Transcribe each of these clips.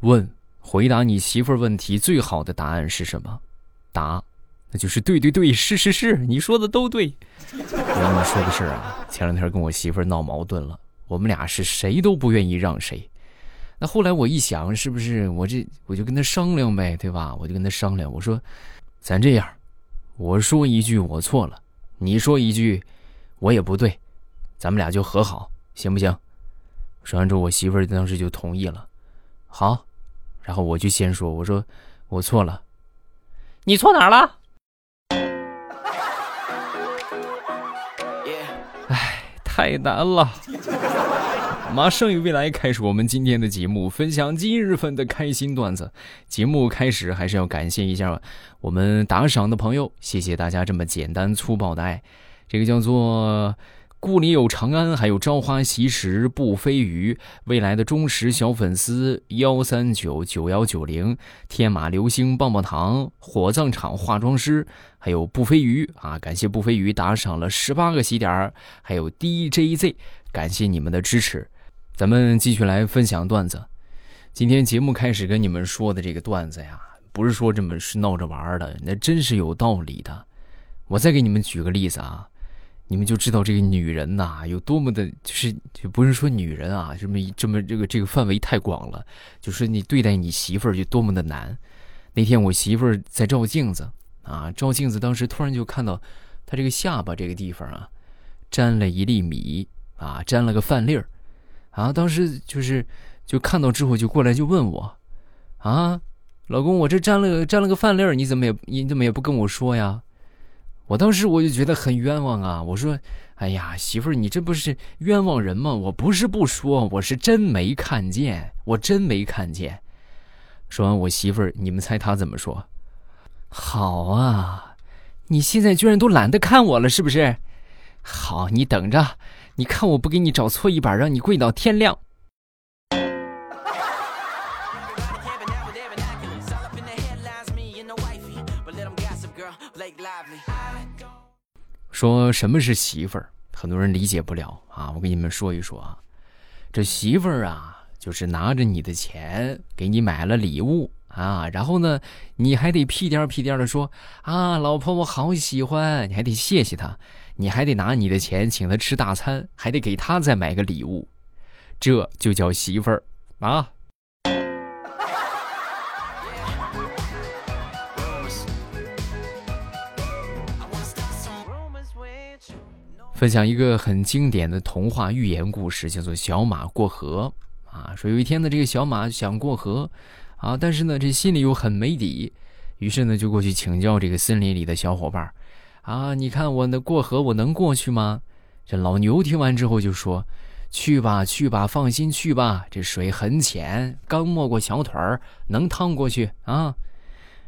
问回答你媳妇儿问题最好的答案是什么？答，那就是对对对，是是是，你说的都对。我跟你说个事儿啊，前两天跟我媳妇儿闹矛盾了，我们俩是谁都不愿意让谁。那后来我一想，是不是我这我就跟他商量呗，对吧？我就跟他商量，我说，咱这样，我说一句我错了，你说一句，我也不对，咱们俩就和好，行不行？说完之后，我媳妇儿当时就同意了。好，然后我就先说，我说我错了，你错哪儿了？哎，太难了。马上与未来开始我们今天的节目，分享今日份的开心段子。节目开始还是要感谢一下我们打赏的朋友，谢谢大家这么简单粗暴的爱。这个叫做故里有长安，还有朝花夕拾不飞鱼，未来的忠实小粉丝幺三九九幺九零，天马流星棒棒糖，火葬场化妆师，还有不飞鱼啊！感谢不飞鱼打赏了十八个喜点还有 DJZ，感谢你们的支持。咱们继续来分享段子。今天节目开始跟你们说的这个段子呀，不是说这么是闹着玩的，那真是有道理的。我再给你们举个例子啊，你们就知道这个女人呐有多么的，就是就不是说女人啊，这么这么这个这个范围太广了，就是你对待你媳妇儿就多么的难。那天我媳妇儿在照镜子啊，照镜子当时突然就看到她这个下巴这个地方啊，沾了一粒米啊，沾了个饭粒儿。啊，当时就是就看到之后就过来就问我，啊，老公，我这沾了沾了个饭粒儿，你怎么也你怎么也不跟我说呀？我当时我就觉得很冤枉啊，我说，哎呀，媳妇儿，你这不是冤枉人吗？我不是不说，我是真没看见，我真没看见。说完，我媳妇儿，你们猜她怎么说？好啊，你现在居然都懒得看我了，是不是？好，你等着。你看我不给你找搓衣板，让你跪到天亮。说什么是媳妇儿？很多人理解不了啊！我给你们说一说啊，这媳妇儿啊，就是拿着你的钱给你买了礼物啊，然后呢，你还得屁颠屁颠的说啊，老婆我好喜欢，你还得谢谢她。你还得拿你的钱请他吃大餐，还得给他再买个礼物，这就叫媳妇儿啊！分享一个很经典的童话寓言故事，叫做《小马过河》啊。说有一天呢，这个小马想过河啊，但是呢，这心里又很没底，于是呢，就过去请教这个森林里的小伙伴。啊！你看我那过河，我能过去吗？这老牛听完之后就说：“去吧，去吧，放心去吧。这水很浅，刚没过小腿儿，能趟过去啊。”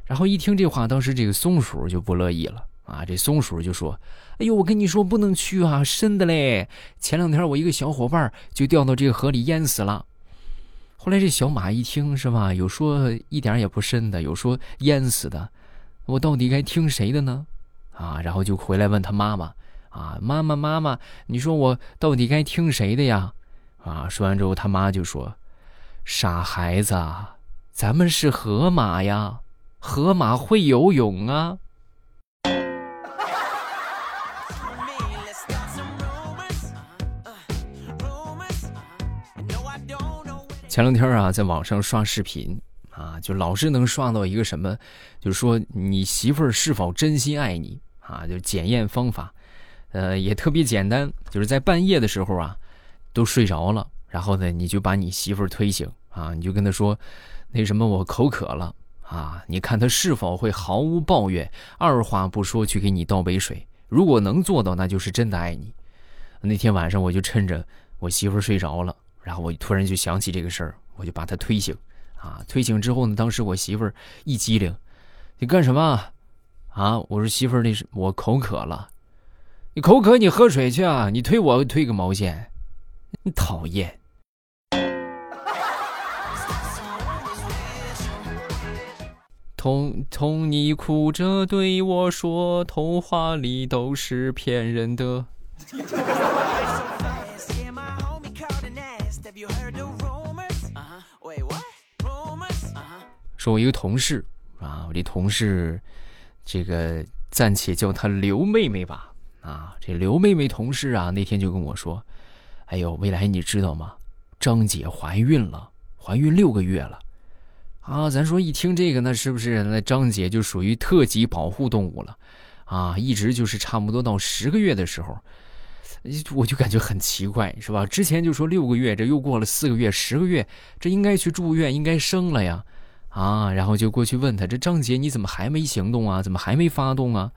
然后一听这话，当时这个松鼠就不乐意了啊！这松鼠就说：“哎呦，我跟你说不能去啊，深的嘞！前两天我一个小伙伴就掉到这个河里淹死了。”后来这小马一听是吧？有说一点也不深的，有说淹死的，我到底该听谁的呢？啊，然后就回来问他妈妈，啊，妈妈妈妈，你说我到底该听谁的呀？啊，说完之后他妈就说：“傻孩子，咱们是河马呀，河马会游泳啊。”前两天啊，在网上刷视频啊，就老是能刷到一个什么，就是说你媳妇儿是否真心爱你。啊，就检验方法，呃，也特别简单，就是在半夜的时候啊，都睡着了，然后呢，你就把你媳妇儿推醒啊，你就跟她说，那什么，我口渴了啊，你看她是否会毫无抱怨，二话不说去给你倒杯水。如果能做到，那就是真的爱你。那天晚上我就趁着我媳妇儿睡着了，然后我突然就想起这个事儿，我就把他推醒，啊，推醒之后呢，当时我媳妇儿一激灵，你干什么？啊！我说媳妇儿，那是我口渴了，你口渴你喝水去啊！你推我推个毛线！你讨厌！童童，你哭着对我说，童话里都是骗人的。说我一个同事啊，我这同事，这个暂且叫她刘妹妹吧。啊，这刘妹妹同事啊，那天就跟我说：“哎呦，未来你知道吗？张姐怀孕了，怀孕六个月了。”啊，咱说一听这个，那是不是那张姐就属于特级保护动物了？啊，一直就是差不多到十个月的时候，我就感觉很奇怪，是吧？之前就说六个月，这又过了四个月，十个月，这应该去住院，应该生了呀。啊，然后就过去问他：“这张姐你怎么还没行动啊？怎么还没发动啊？”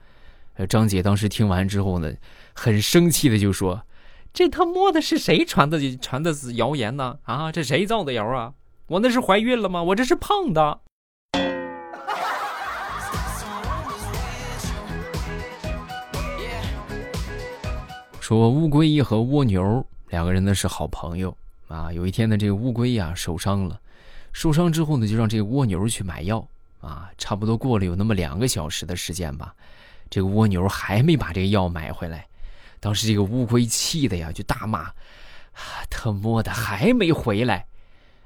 张姐当时听完之后呢，很生气的就说：“这他妈的是谁传的传的谣言呢？啊，这谁造的谣啊？我那是怀孕了吗？我这是胖的。”说乌龟和蜗牛两个人呢是好朋友啊。有一天呢，这个乌龟呀受伤了。受伤之后呢，就让这个蜗牛去买药啊。差不多过了有那么两个小时的时间吧，这个蜗牛还没把这个药买回来。当时这个乌龟气的呀，就大骂：“啊他妈的还没回来！”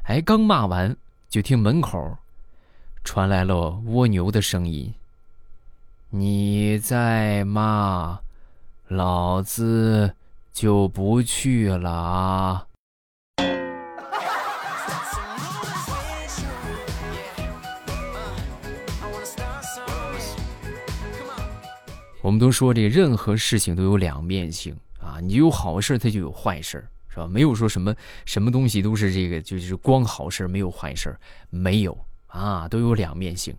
哎，刚骂完，就听门口传来了蜗牛的声音：“你再骂，老子就不去了啊！”我们都说这任何事情都有两面性啊，你有好事，它就有坏事，是吧？没有说什么什么东西都是这个，就是光好事没有坏事，没有啊，都有两面性。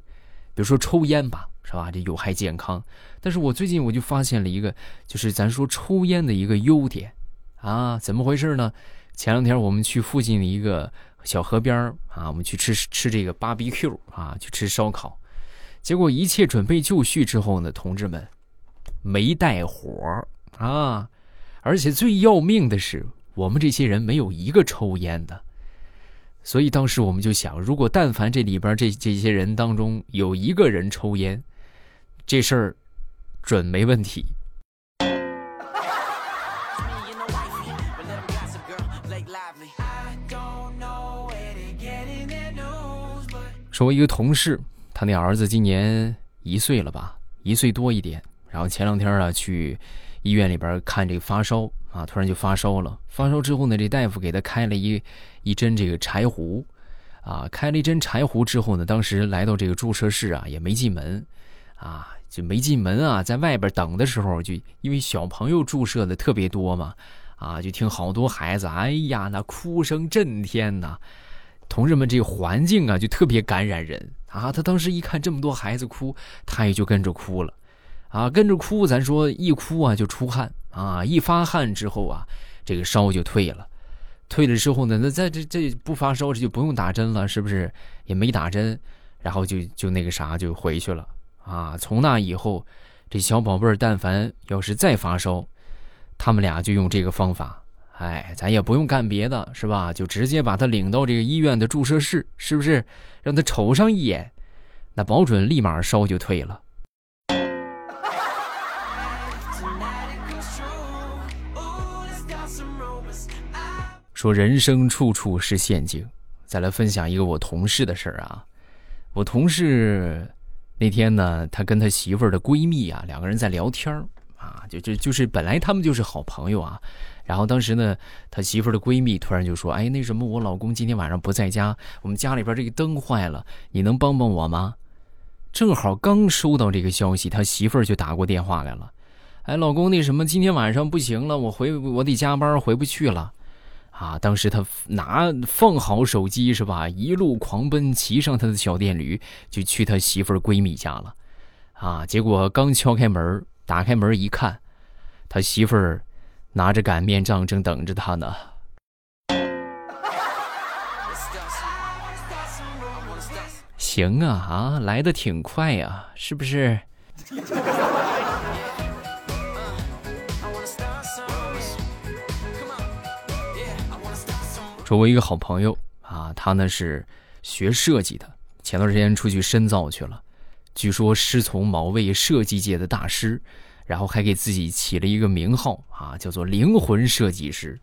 比如说抽烟吧，是吧？这有害健康。但是我最近我就发现了一个，就是咱说抽烟的一个优点啊，怎么回事呢？前两天我们去附近的一个小河边啊，我们去吃吃这个 BBQ 啊，去吃烧烤，结果一切准备就绪之后呢，同志们。没带火啊！而且最要命的是，我们这些人没有一个抽烟的。所以当时我们就想，如果但凡这里边这这些人当中有一个人抽烟，这事儿准没问题。说，我一个同事，他那儿子今年一岁了吧，一岁多一点。然后前两天啊，去医院里边看这个发烧啊，突然就发烧了。发烧之后呢，这大夫给他开了一一针这个柴胡，啊，开了一针柴胡之后呢，当时来到这个注射室啊，也没进门，啊，就没进门啊，在外边等的时候，就因为小朋友注射的特别多嘛，啊，就听好多孩子，哎呀，那哭声震天呐。同志们，这个环境啊，就特别感染人啊。他当时一看这么多孩子哭，他也就跟着哭了。啊，跟着哭，咱说一哭啊就出汗啊，一发汗之后啊，这个烧就退了，退了之后呢，那在这这不发烧，这就不用打针了，是不是？也没打针，然后就就那个啥就回去了啊。从那以后，这小宝贝儿但凡要是再发烧，他们俩就用这个方法，哎，咱也不用干别的，是吧？就直接把他领到这个医院的注射室，是不是？让他瞅上一眼，那保准立马烧就退了。说人生处处是陷阱，再来分享一个我同事的事儿啊。我同事那天呢，他跟他媳妇儿的闺蜜啊，两个人在聊天儿啊，就就就是本来他们就是好朋友啊。然后当时呢，他媳妇儿的闺蜜突然就说：“哎，那什么，我老公今天晚上不在家，我们家里边这个灯坏了，你能帮帮我吗？”正好刚收到这个消息，他媳妇儿就打过电话来了：“哎，老公，那什么，今天晚上不行了，我回我得加班，回不去了。”啊！当时他拿放好手机是吧？一路狂奔，骑上他的小电驴，就去他媳妇儿闺蜜家了。啊！结果刚敲开门，打开门一看，他媳妇儿拿着擀面杖正等着他呢。行啊啊，来的挺快呀，是不是？说我一个好朋友啊，他呢是学设计的，前段时间出去深造去了，据说师从某位设计界的大师，然后还给自己起了一个名号啊，叫做灵魂设计师。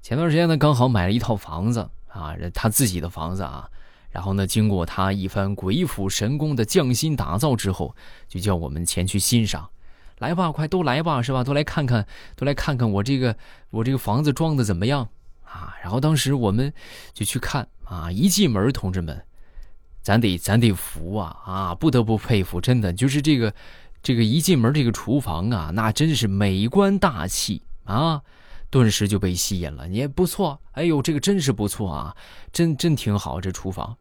前段时间呢，刚好买了一套房子啊，他自己的房子啊，然后呢，经过他一番鬼斧神工的匠心打造之后，就叫我们前去欣赏。来吧，快都来吧，是吧？都来看看，都来看看我这个我这个房子装的怎么样啊？然后当时我们就去看啊，一进门，同志们，咱得咱得服啊啊！不得不佩服，真的就是这个这个一进门这个厨房啊，那真是美观大气啊，顿时就被吸引了。你也不错，哎呦，这个真是不错啊，真真挺好这厨房。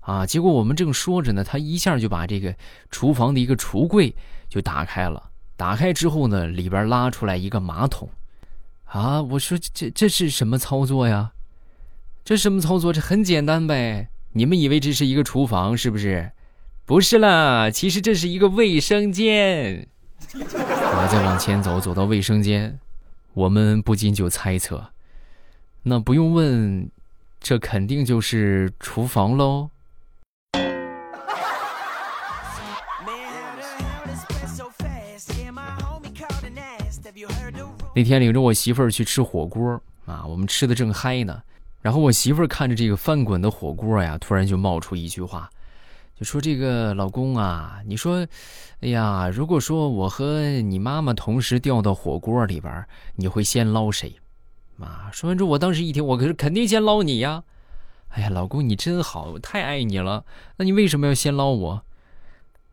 啊！结果我们正说着呢，他一下就把这个厨房的一个橱柜就打开了。打开之后呢，里边拉出来一个马桶。啊！我说这这是什么操作呀？这什么操作？这很简单呗。你们以为这是一个厨房是不是？不是啦，其实这是一个卫生间。我再往前走，走到卫生间，我们不禁就猜测，那不用问，这肯定就是厨房喽。那天领着我媳妇儿去吃火锅啊，我们吃的正嗨呢。然后我媳妇儿看着这个翻滚的火锅呀，突然就冒出一句话，就说：“这个老公啊，你说，哎呀，如果说我和你妈妈同时掉到火锅里边，你会先捞谁？”啊，说完之后，我当时一听，我可是肯定先捞你呀。哎呀，老公你真好，我太爱你了。那你为什么要先捞我？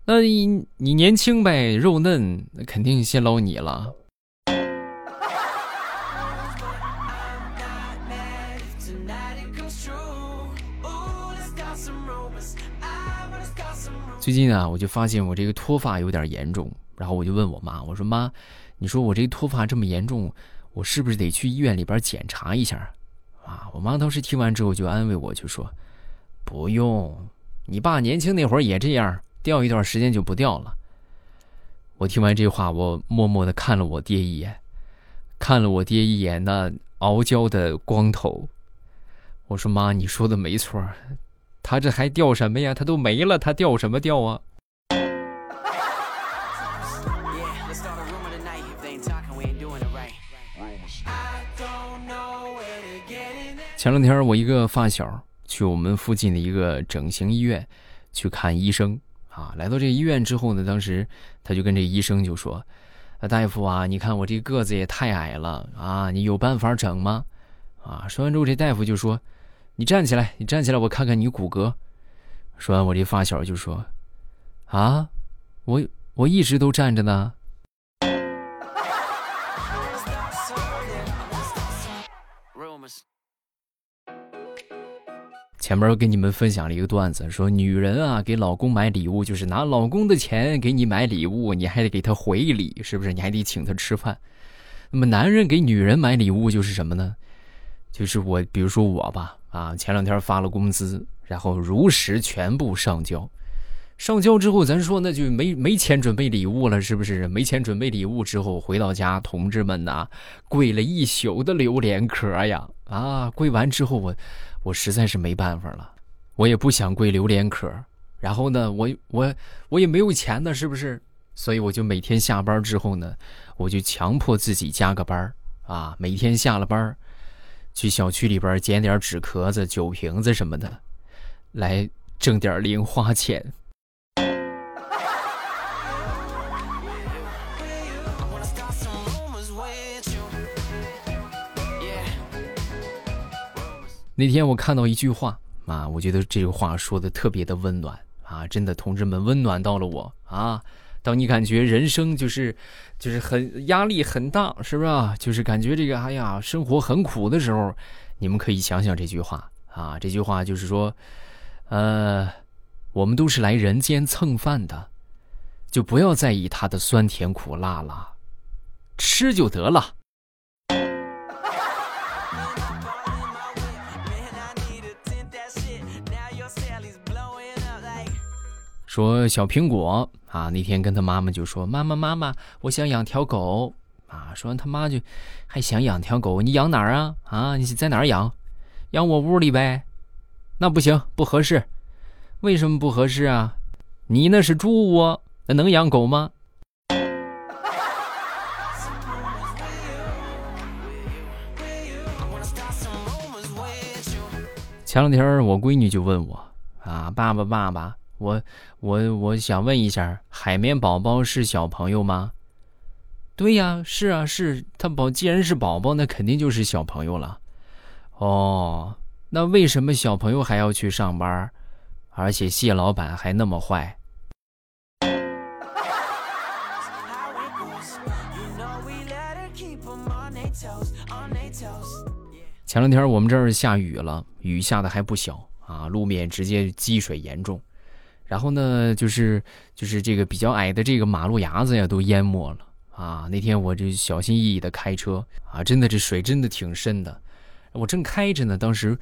那你你年轻呗，肉嫩，肯定先捞你了。最近啊，我就发现我这个脱发有点严重，然后我就问我妈，我说妈，你说我这脱发这么严重，我是不是得去医院里边检查一下？啊，我妈当时听完之后就安慰我，就说不用，你爸年轻那会儿也这样，掉一段时间就不掉了。我听完这话，我默默的看了我爹一眼，看了我爹一眼那傲娇的光头，我说妈，你说的没错。他这还掉什么呀？他都没了，他掉什么掉啊？前两天我一个发小去我们附近的一个整形医院去看医生啊，来到这医院之后呢，当时他就跟这医生就说：“啊，大夫啊，你看我这个子也太矮了啊，你有办法整吗？”啊，说完之后这大夫就说。你站起来，你站起来，我看看你骨骼。说完，我这发小就说：“啊，我我一直都站着呢。”前面跟你们分享了一个段子，说女人啊给老公买礼物，就是拿老公的钱给你买礼物，你还得给他回礼，是不是？你还得请他吃饭。那么男人给女人买礼物就是什么呢？就是我，比如说我吧。啊，前两天发了工资，然后如实全部上交。上交之后，咱说那就没没钱准备礼物了，是不是？没钱准备礼物之后，回到家，同志们呐，跪了一宿的榴莲壳呀！啊，跪完之后，我我实在是没办法了，我也不想跪榴莲壳。然后呢，我我我也没有钱呢，是不是？所以我就每天下班之后呢，我就强迫自己加个班啊，每天下了班去小区里边捡点纸壳子、酒瓶子什么的，来挣点零花钱。那天我看到一句话啊，我觉得这个话说的特别的温暖啊，真的，同志们温暖到了我啊。当你感觉人生就是，就是很压力很大，是不是啊？就是感觉这个哎呀，生活很苦的时候，你们可以想想这句话啊。这句话就是说，呃，我们都是来人间蹭饭的，就不要在意它的酸甜苦辣了，吃就得了。说小苹果啊，那天跟他妈妈就说：“妈妈妈妈，我想养条狗啊。”说完他妈就还想养条狗，你养哪儿啊？啊，你在哪儿养？养我屋里呗？那不行，不合适。为什么不合适啊？你那是猪窝，那能养狗吗？前两天我闺女就问我。啊，爸爸爸爸，我我我想问一下，海绵宝宝是小朋友吗？对呀，是啊，是他宝，既然是宝宝，那肯定就是小朋友了。哦，那为什么小朋友还要去上班？而且蟹老板还那么坏。前两天我们这儿下雨了，雨下的还不小啊，路面直接积水严重。然后呢，就是就是这个比较矮的这个马路牙子呀，都淹没了啊。那天我这小心翼翼的开车啊，真的这水真的挺深的。我正开着呢，当时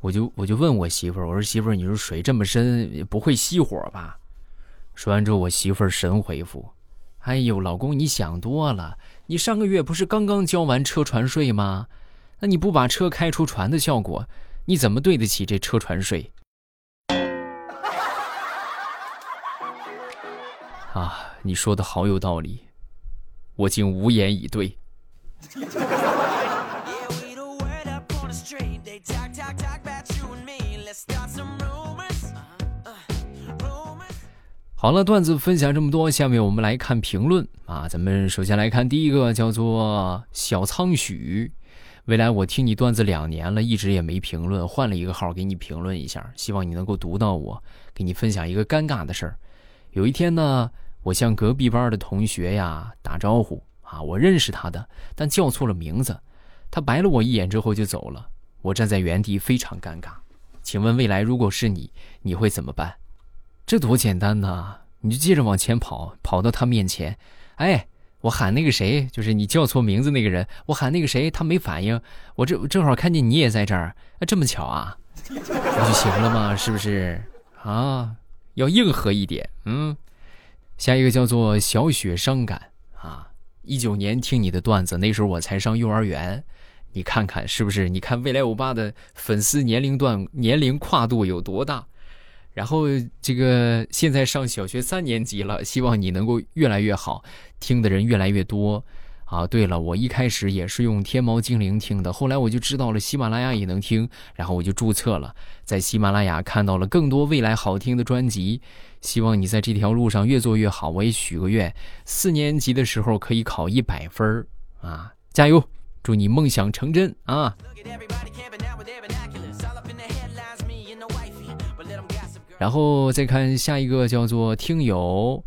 我就我就问我媳妇儿，我说媳妇儿，你说水这么深，不会熄火吧？说完之后，我媳妇儿神回复：“哎呦，老公你想多了，你上个月不是刚刚交完车船税吗？”那你不把车开出船的效果，你怎么对得起这车船税？啊，你说的好有道理，我竟无言以对。好了，段子分享这么多，下面我们来看评论啊。咱们首先来看第一个，叫做小仓许。未来我听你段子两年了，一直也没评论，换了一个号给你评论一下，希望你能够读到我，给你分享一个尴尬的事儿。有一天呢，我向隔壁班的同学呀打招呼啊，我认识他的，但叫错了名字，他白了我一眼之后就走了，我站在原地非常尴尬。请问未来如果是你，你会怎么办？这多简单呐，你就接着往前跑，跑到他面前，哎。我喊那个谁，就是你叫错名字那个人。我喊那个谁，他没反应。我这正好看见你也在这儿，这么巧啊，不就行了吗？是不是啊？要硬核一点。嗯，下一个叫做小雪伤感啊。一九年听你的段子，那时候我才上幼儿园。你看看是不是？你看未来欧巴的粉丝年龄段年龄跨度有多大？然后这个现在上小学三年级了，希望你能够越来越好，听的人越来越多啊！对了，我一开始也是用天猫精灵听的，后来我就知道了喜马拉雅也能听，然后我就注册了，在喜马拉雅看到了更多未来好听的专辑。希望你在这条路上越做越好，我也许个愿，四年级的时候可以考一百分啊！加油，祝你梦想成真啊！然后再看下一个叫做听友，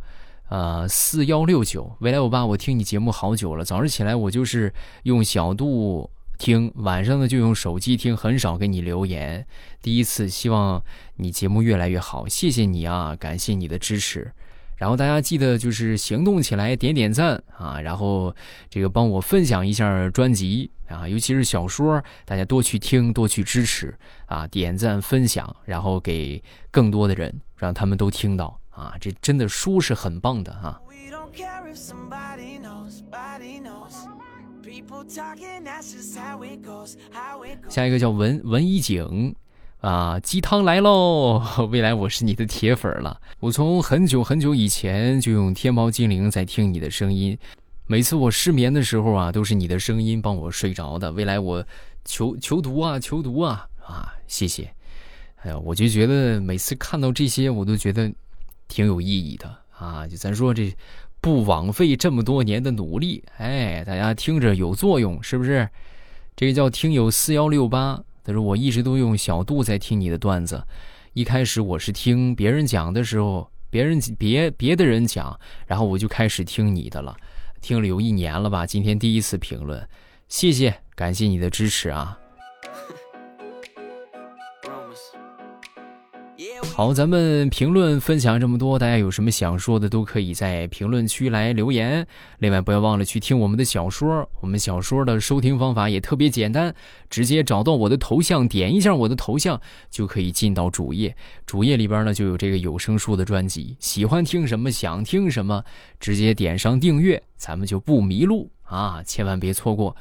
呃四幺六九，未来欧巴，我听你节目好久了，早上起来我就是用小度听，晚上呢就用手机听，很少给你留言。第一次，希望你节目越来越好，谢谢你啊，感谢你的支持。然后大家记得就是行动起来，点点赞啊，然后这个帮我分享一下专辑啊，尤其是小说，大家多去听，多去支持啊，点赞分享，然后给更多的人，让他们都听到啊，这真的书是很棒的啊。下一个叫文文一景。啊，鸡汤来喽！未来我是你的铁粉了。我从很久很久以前就用天猫精灵在听你的声音，每次我失眠的时候啊，都是你的声音帮我睡着的。未来我求求读啊，求读啊啊！谢谢。哎呀，我就觉得每次看到这些，我都觉得挺有意义的啊。就咱说这不枉费这么多年的努力，哎，大家听着有作用是不是？这个叫听友四幺六八。他说：“我一直都用小度在听你的段子，一开始我是听别人讲的时候，别人别别的人讲，然后我就开始听你的了，听了有一年了吧。今天第一次评论，谢谢，感谢你的支持啊。”好，咱们评论分享这么多，大家有什么想说的都可以在评论区来留言。另外，不要忘了去听我们的小说，我们小说的收听方法也特别简单，直接找到我的头像，点一下我的头像就可以进到主页。主页里边呢就有这个有声书的专辑，喜欢听什么，想听什么，直接点上订阅，咱们就不迷路啊，千万别错过。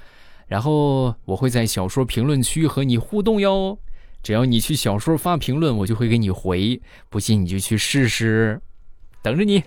然后我会在小说评论区和你互动哟。只要你去小说发评论，我就会给你回。不信你就去试试，等着你。